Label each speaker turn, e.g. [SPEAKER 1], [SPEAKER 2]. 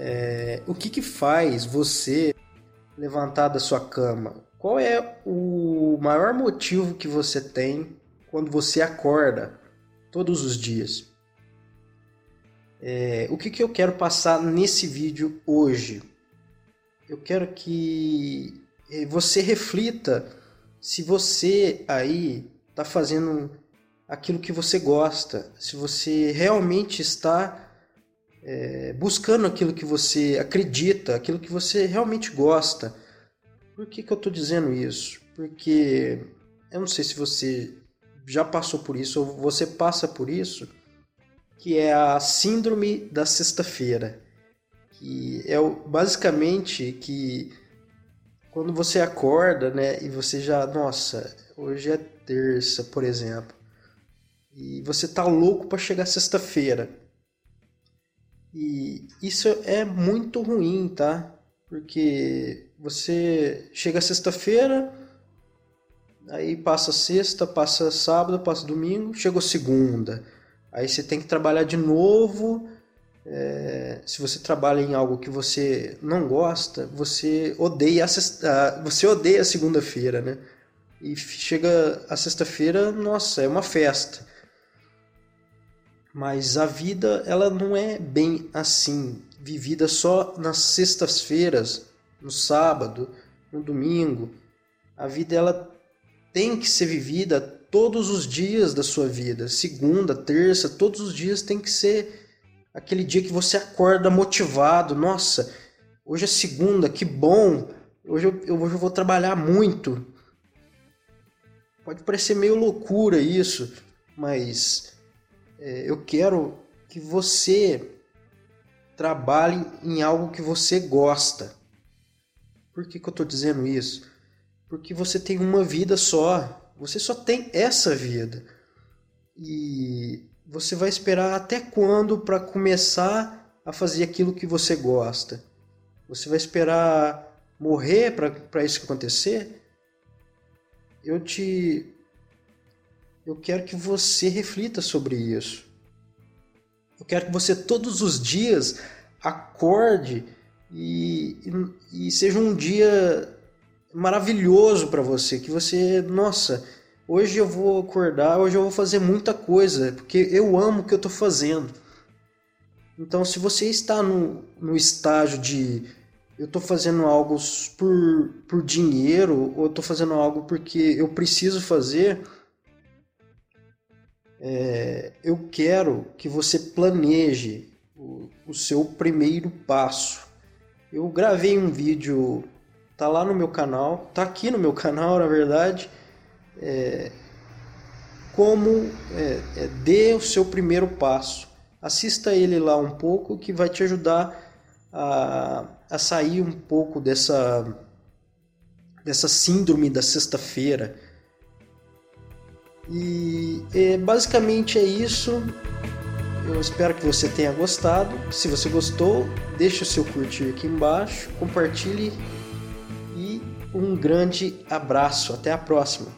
[SPEAKER 1] É, o que, que faz você levantar da sua cama? Qual é o maior motivo que você tem quando você acorda todos os dias? É, o que, que eu quero passar nesse vídeo hoje? Eu quero que é, você reflita se você aí está fazendo aquilo que você gosta, se você realmente está é, buscando aquilo que você acredita, aquilo que você realmente gosta. Por que, que eu estou dizendo isso? Porque eu não sei se você já passou por isso ou você passa por isso, que é a síndrome da sexta-feira, que é basicamente que quando você acorda, né, e você já, nossa, hoje é terça, por exemplo, e você tá louco para chegar sexta-feira. E isso é muito ruim, tá? Porque você chega sexta-feira, aí passa sexta, passa sábado, passa domingo, chegou segunda. Aí você tem que trabalhar de novo. É, se você trabalha em algo que você não gosta, você odeia a, sexta, você odeia a segunda-feira, né? E chega a sexta-feira, nossa, é uma festa. Mas a vida, ela não é bem assim, vivida só nas sextas-feiras, no sábado, no domingo. A vida ela tem que ser vivida todos os dias da sua vida, segunda, terça, todos os dias tem que ser aquele dia que você acorda motivado. Nossa, hoje é segunda, que bom. Hoje eu, hoje eu vou trabalhar muito. Pode parecer meio loucura isso, mas é, eu quero que você trabalhe em algo que você gosta. Por que, que eu estou dizendo isso? Porque você tem uma vida só. Você só tem essa vida. E você vai esperar até quando para começar a fazer aquilo que você gosta? Você vai esperar morrer para isso acontecer? Eu te eu quero que você reflita sobre isso. Eu quero que você todos os dias acorde e, e, e seja um dia maravilhoso para você, que você, nossa, hoje eu vou acordar, hoje eu vou fazer muita coisa, porque eu amo o que eu estou fazendo. Então, se você está no, no estágio de eu estou fazendo algo por, por dinheiro, ou estou fazendo algo porque eu preciso fazer, é, eu quero que você planeje o, o, seu primeiro passo. Eu gravei um vídeo, tá lá no meu canal, tá aqui no meu canal, na verdade, é, como é, é, dê o seu primeiro passo. Assista ele lá um pouco que vai te ajudar a, a sair um pouco dessa, dessa síndrome da sexta-feira e é, basicamente é isso. Eu espero que você tenha gostado. Se você gostou, deixe o seu curtir aqui embaixo, compartilhe e um grande abraço. Até a próxima.